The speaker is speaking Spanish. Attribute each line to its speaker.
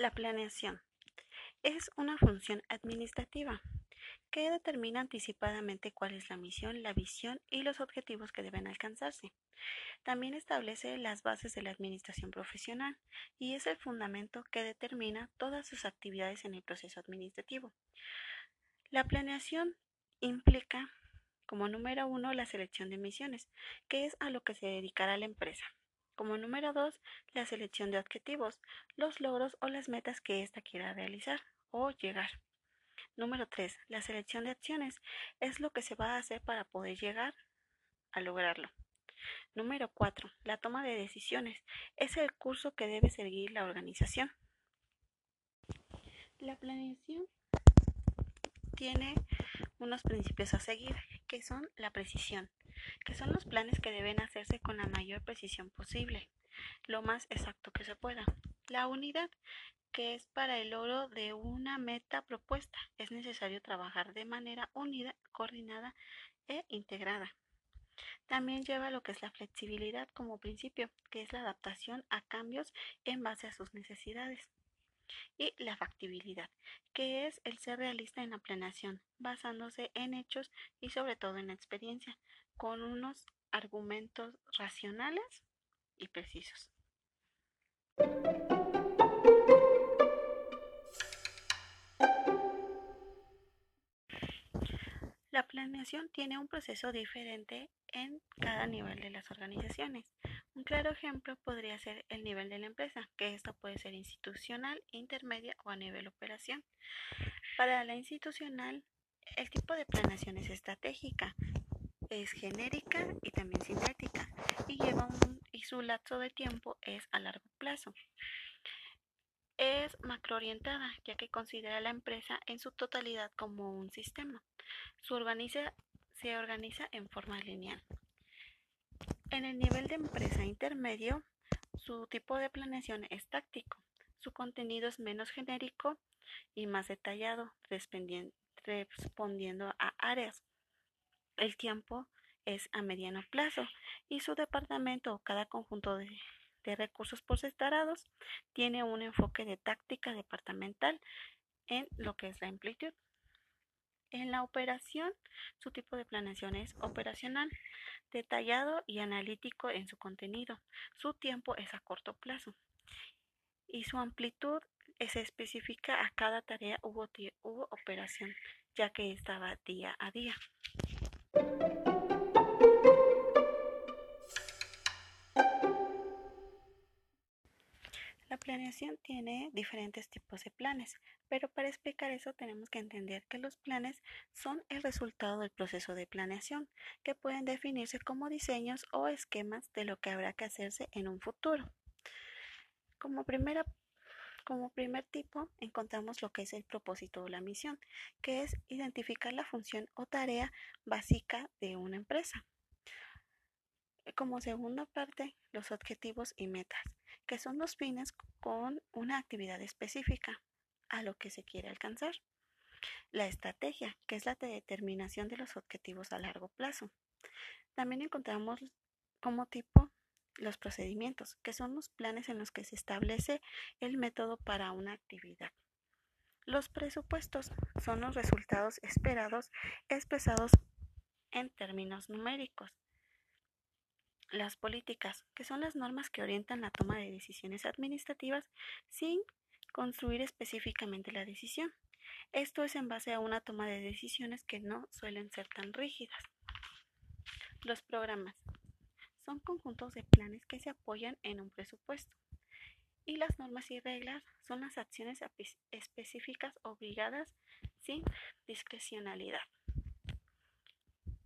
Speaker 1: La planeación es una función administrativa que determina anticipadamente cuál es la misión, la visión y los objetivos que deben alcanzarse. También establece las bases de la administración profesional y es el fundamento que determina todas sus actividades en el proceso administrativo. La planeación implica, como número uno, la selección de misiones, que es a lo que se dedicará la empresa. Como número dos, la selección de objetivos, los logros o las metas que ésta quiera realizar o llegar. Número tres, la selección de acciones es lo que se va a hacer para poder llegar a lograrlo. Número cuatro, la toma de decisiones es el curso que debe seguir la organización. La planeación tiene unos principios a seguir, que son la precisión, que son los planes que deben hacerse con la mayor precisión posible, lo más exacto que se pueda. La unidad, que es para el logro de una meta propuesta, es necesario trabajar de manera unida, coordinada e integrada. También lleva lo que es la flexibilidad como principio, que es la adaptación a cambios en base a sus necesidades y la factibilidad, que es el ser realista en la planeación, basándose en hechos y sobre todo en la experiencia, con unos argumentos racionales y precisos. La planeación tiene un proceso diferente en cada nivel de las organizaciones. Un claro ejemplo podría ser el nivel de la empresa, que esto puede ser institucional, intermedia o a nivel operación. Para la institucional, el tipo de planeación es estratégica, es genérica y también sintética y lleva un, y su lapso de tiempo es a largo plazo. Es macroorientada, ya que considera a la empresa en su totalidad como un sistema. Su organiza, se organiza en forma lineal. En el nivel de empresa intermedio, su tipo de planeación es táctico. Su contenido es menos genérico y más detallado, respondiendo a áreas. El tiempo es a mediano plazo y su departamento o cada conjunto de, recursos por separados tiene un enfoque de táctica departamental en lo que es la amplitud. En la operación, su tipo de planeación es operacional, detallado y analítico en su contenido. Su tiempo es a corto plazo y su amplitud se especifica a cada tarea u, operación, ya que estaba día a día. Planeación tiene diferentes tipos de planes, pero para explicar eso tenemos que entender que los planes son el resultado del proceso de planeación, que pueden definirse como diseños o esquemas de lo que habrá que hacerse en un futuro. Como, primera, como primer tipo encontramos lo que es el propósito o la misión, que es identificar la función o tarea básica de una empresa. Como segunda parte, los objetivos y metas, que son los fines con una actividad específica a lo que se quiere alcanzar. La estrategia, que es la determinación de los objetivos a largo plazo. También encontramos como tipo los procedimientos, que son los planes en los que se establece el método para una actividad. Los presupuestos son los resultados esperados expresados en términos numéricos. Las políticas, que son las normas que orientan la toma de decisiones administrativas sin construir específicamente la decisión. Esto es en base a una toma de decisiones que no suelen ser tan rígidas. Los programas son conjuntos de planes que se apoyan en un presupuesto. Y las normas y reglas son las acciones específicas obligadas sin discrecionalidad.